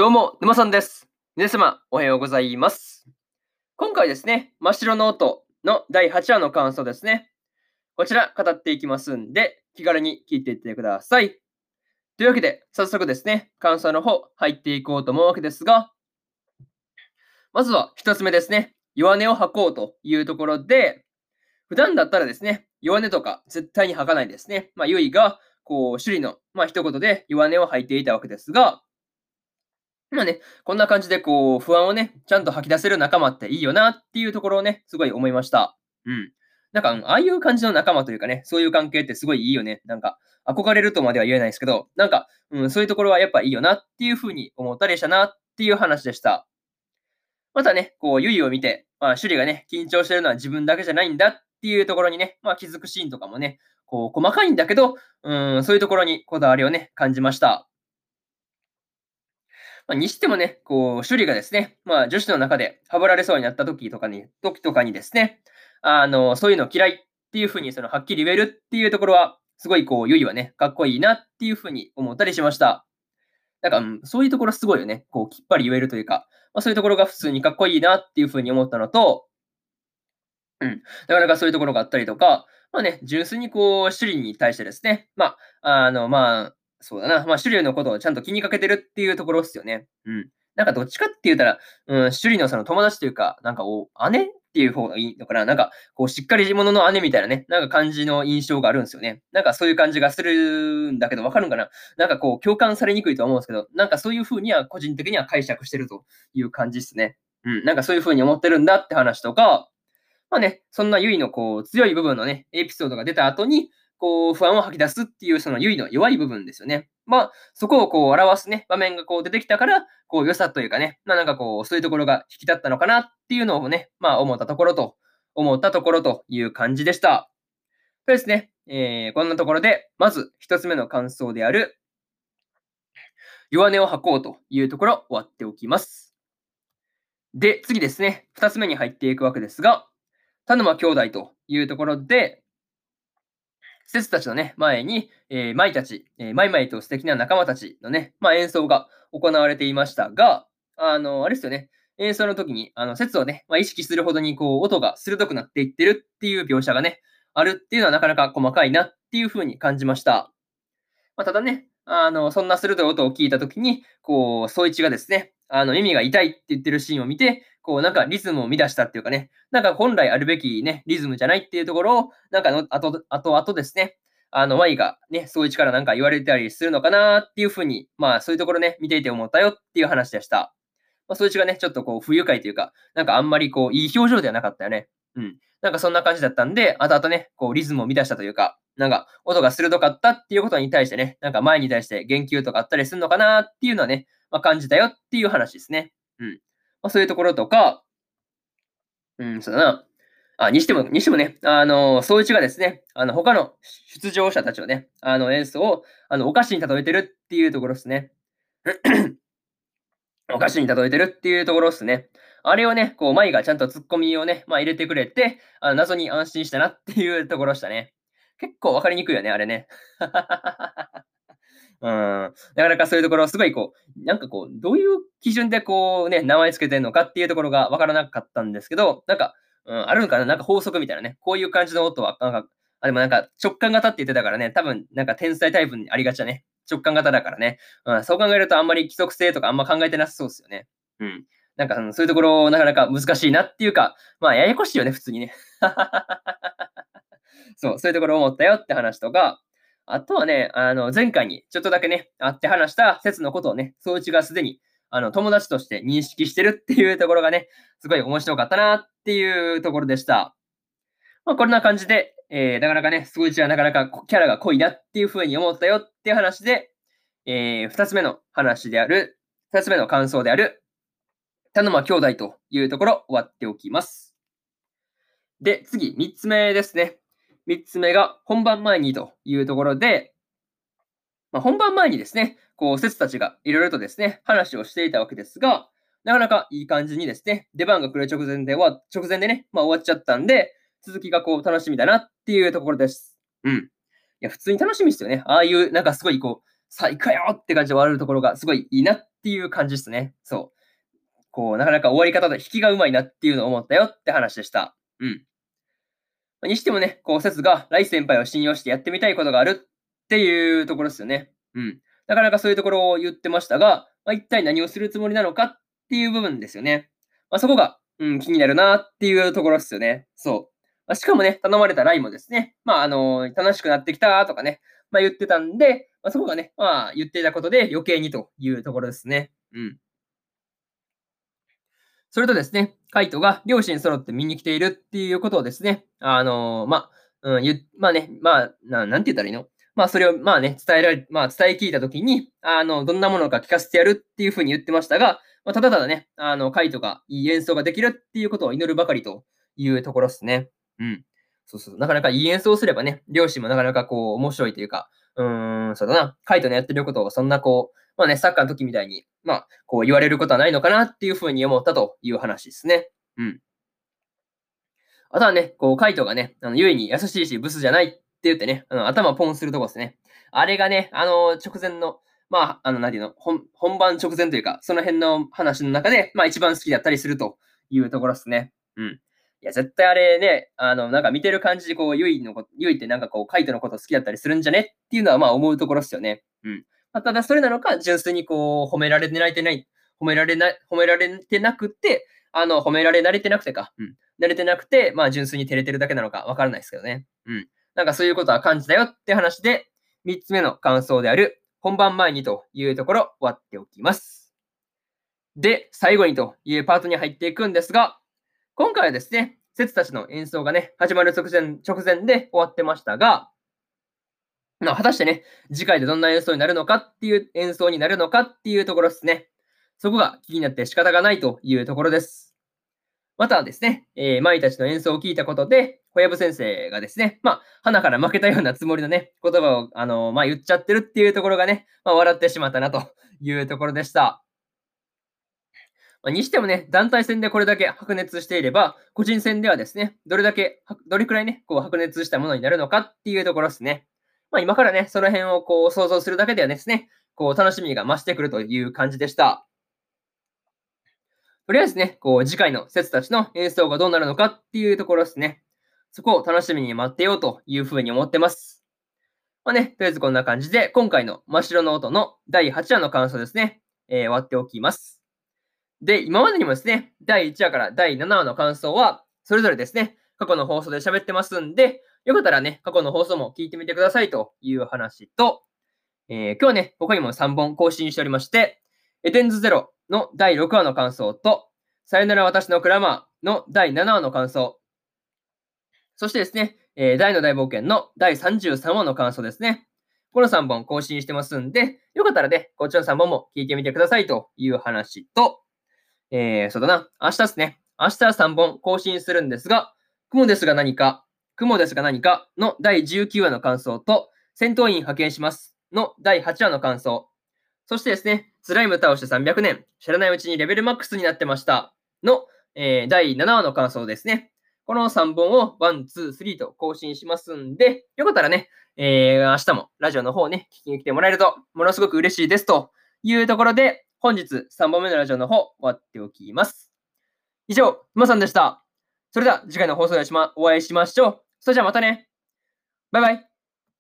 どうも、沼さんです。皆様、おはようございます。今回ですね、真っ白の音の第8話の感想ですね。こちら、語っていきますんで、気軽に聞いていってください。というわけで、早速ですね、感想の方、入っていこうと思うわけですが、まずは一つ目ですね、弱音を吐こうというところで、普段だったらですね、弱音とか絶対に吐かないですね。まあ、ゆいが、こう、首里の、まあ、一言で弱音を吐いていたわけですが、まあね、こんな感じでこう、不安をね、ちゃんと吐き出せる仲間っていいよなっていうところをね、すごい思いました。うん。なんか、ああいう感じの仲間というかね、そういう関係ってすごいいいよね。なんか、憧れるとまでは言えないですけど、なんか、うん、そういうところはやっぱいいよなっていうふうに思ったりしたなっていう話でした。またね、こう、ゆいを見て、まあ、シュリがね、緊張してるのは自分だけじゃないんだっていうところにね、まあ、気づくシーンとかもね、こう、細かいんだけど、うん、そういうところにこだわりをね、感じました。まあ、にしてもね、こう、首里がですね、まあ、女子の中ではぶられそうになった時とかに、時とかにですね、あの、そういうの嫌いっていうふうに、その、はっきり言えるっていうところは、すごい、こう、ゆいはね、かっこいいなっていうふうに思ったりしました。なんか、うん、そういうところすごいよね。こう、きっぱり言えるというか、まあ、そういうところが普通にかっこいいなっていうふうに思ったのと、うん、なかなかそういうところがあったりとか、まあね、純粋にこう、首里に対してですね、まあ、あの、まあ、そうだな。まあ、シュリのことをちゃんと気にかけてるっていうところですよね。うん。なんかどっちかって言ったら、うん、シュリのその友達というか、なんかお姉っていう方がいいのかな。なんか、こう、しっかり者の姉みたいなね、なんか感じの印象があるんですよね。なんかそういう感じがするんだけど、わかるんかななんかこう、共感されにくいと思うんですけど、なんかそういう風には個人的には解釈してるという感じですね。うん。なんかそういう風に思ってるんだって話とか、まあね、そんなユイのこう、強い部分のね、エピソードが出た後に、こう、不安を吐き出すっていう、そのユイの弱い部分ですよね。まあ、そこをこう表すね、場面がこう出てきたから、こう、良さというかね、まあなんかこう、そういうところが引き立ったのかなっていうのをね、まあ思ったところと、思ったところという感じでした。そうですね、えー、こんなところで、まず一つ目の感想である、弱音を吐こうというところ、終わっておきます。で、次ですね、二つ目に入っていくわけですが、田沼兄弟というところで、施設たちのね、前に、えー、舞たち、えー、マイマイと素敵な仲間たちのね、まあ、演奏が行われていましたが、あの、あれですよね、演奏の時に、あの、説をね、まあ、意識するほどに、こう、音が鋭くなっていってるっていう描写がね、あるっていうのはなかなか細かいなっていうふうに感じました。まあ、ただね、あの、そんな鋭い音を聞いた時に、こう、総一がですね、あの、耳が痛いって言ってるシーンを見て、こう、なんかリズムを乱したっていうかね、なんか本来あるべきね、リズムじゃないっていうところを、なんかの、あと、あと、あとですね、あの、Y がね、そういう力なんか言われたりするのかなっていうふうに、まあ、そういうところね、見ていて思ったよっていう話でした。まあ、そういうがね、ちょっとこう、不愉快というか、なんかあんまりこう、いい表情ではなかったよね。うん。なんかそんな感じだったんで、あとあとね、こう、リズムを乱したというか、なんか、音が鋭かったっていうことに対してね、なんか前に対して言及とかあったりするのかなっていうのはね、まあ、感じたよっていう話ですね。うん。まあ、そういうところとか、うん、そうだな。あ、にしても、にしてもね、あの、総一がですね、あの、他の出場者たちをね、あの、演奏を、あの、お菓子に例えてるっていうところですね。お菓子に例えてるっていうところですね。あれをね、こう、舞がちゃんとツッコミをね、まあ入れてくれて、あの謎に安心したなっていうところでしたね。結構わかりにくいよね、あれね。うん。なかなかそういうところ、すごいこう、なんかこう、どういう基準でこうね、名前つけてんのかっていうところがわからなかったんですけど、なんか、うん、あるのかな？なんか法則みたいなね。こういう感じの音は、なんか、あ、でもなんか直感型って言ってたからね、多分なんか天才タイプにありがちだね。直感型だからね。うん、そう考えるとあんまり規則性とかあんま考えてなさそうですよね。うん。なんか、うん、そういうところなかなか難しいなっていうか、まあややこしいよね、普通にね。そう、そういうところ思ったよって話とか、あとはね、あの、前回にちょっとだけね、会って話した説のことをね、総一がすでに、あの、友達として認識してるっていうところがね、すごい面白かったなっていうところでした。まあ、こんな感じで、えー、なかなかね、総一はなかなかキャラが濃いなっていうふうに思ったよっていう話で、えー、二つ目の話である、二つ目の感想である、田沼兄弟というところ終わっておきます。で、次、三つ目ですね。3つ目が本番前にというところで、まあ、本番前にですね、こう、説たちがいろいろとですね、話をしていたわけですが、なかなかいい感じにですね、出番が来る直前で終わ直前でね、まあ、終わっちゃったんで、続きがこう、楽しみだなっていうところです。うん。いや、普通に楽しみですよね。ああいう、なんかすごいこう、さあ、行くよって感じで終わるところがすごいいいなっていう感じですね。そう。こう、なかなか終わり方で引きがうまいなっていうのを思ったよって話でした。うん。にしてもね、こう、説が、来先輩を信用してやってみたいことがあるっていうところですよね。うん。なかなかそういうところを言ってましたが、まあ、一体何をするつもりなのかっていう部分ですよね。まあ、そこが、うん、気になるなっていうところですよね。そう。まあ、しかもね、頼まれた LINE もですね、まあ、あのー、楽しくなってきたとかね、まあ、言ってたんで、まあ、そこがね、まあ、言っていたことで余計にというところですね。うん。それとですね、カイトが両親揃って見に来ているっていうことをですね、あのー、まあ、うん、ゆまあね、まあな、んて言ったらいいの？まあ、それを、まあね、伝えられ、まあ、伝え聞いたときに、あの、どんなものか聞かせてやるっていうふうに言ってましたが、まあ、ただただね、あの、カイトがいい演奏ができるっていうことを祈るばかりというところですね。うん。そうそう。なかなかいい演奏をすればね、両親もなかなかこう、面白いというか、うーん、そうだな、カイトのやってることをそんなこう、まあね、サッカーの時みたいに、まあ、こう言われることはないのかなっていうふうに思ったという話ですね。うん。あとはね、こう、カイトがね、あの、ゆえに優しいし、ブスじゃないって言ってね、あの頭ポンするとこですね。あれがね、あの、直前の、まあ、あの、何ていうの、本、本番直前というか、その辺の話の中で、まあ一番好きだったりするというところですね。うん。いや、絶対あれね、あの、なんか見てる感じで、こう、ゆいのこと、ゆいってなんかこう、カイトのこと好きだったりするんじゃねっていうのは、まあ思うところですよね。うん。まあ、ただ、それなのか、純粋にこう、褒められてないてない、褒められない、褒められてなくて、あの、褒められ慣れてなくてか、うん。慣れてなくて、まあ純粋に照れてるだけなのかわからないですけどね。うん。なんかそういうことは感じたよって話で、3つ目の感想である、本番前にというところ、終わっておきます。で、最後にというパートに入っていくんですが、今回はですね、節たちの演奏がね、始まる直前、直前で終わってましたが、まあ、果たしてね、次回でどんな演奏になるのかっていう演奏になるのかっていうところですね。そこが気になって仕方がないというところです。またですね、えー、舞たちの演奏を聞いたことで、小籔先生がですね、まあ、花から負けたようなつもりのね、言葉を、あのー、まあ、言っちゃってるっていうところがね、まあ、笑ってしまったなというところでした。まにしてもね、団体戦でこれだけ白熱していれば、個人戦ではですね、どれだけ、どれくらいね、こう白熱したものになるのかっていうところですね。まあ今からね、その辺をこう想像するだけではですね、こう楽しみが増してくるという感じでした。とりあえずね、こう次回の説たちの演奏がどうなるのかっていうところですね。そこを楽しみに待ってようというふうに思ってます。まあね、とりあえずこんな感じで、今回の真っ白の音の第8話の感想ですね、えー、終わっておきます。で、今までにもですね、第1話から第7話の感想は、それぞれですね、過去の放送で喋ってますんで、よかったらね、過去の放送も聞いてみてくださいという話と、えー、今日はね、他にも3本更新しておりまして、エテンズゼロの第6話の感想と、さよなら私のクラマーの第7話の感想、そしてですね、えー、大の大冒険の第33話の感想ですね。この3本更新してますんで、よかったらね、こっちの3本も聞いてみてくださいという話と、えー、そうだな。明日ですね。明日は3本更新するんですが、雲ですが何か、雲ですが何かの第19話の感想と、戦闘員派遣しますの第8話の感想。そしてですね、スライム倒して300年、知らないうちにレベルマックスになってましたの、えー、第7話の感想ですね。この3本を1、2、3と更新しますんで、よかったらね、えー、明日もラジオの方ね、聞きに来てもらえると、ものすごく嬉しいですというところで、本日3本目のラジオの方、終わっておきます。以上、まさんでした。それでは次回の放送でお会いしましょう。それじゃあまたね。バイバイ。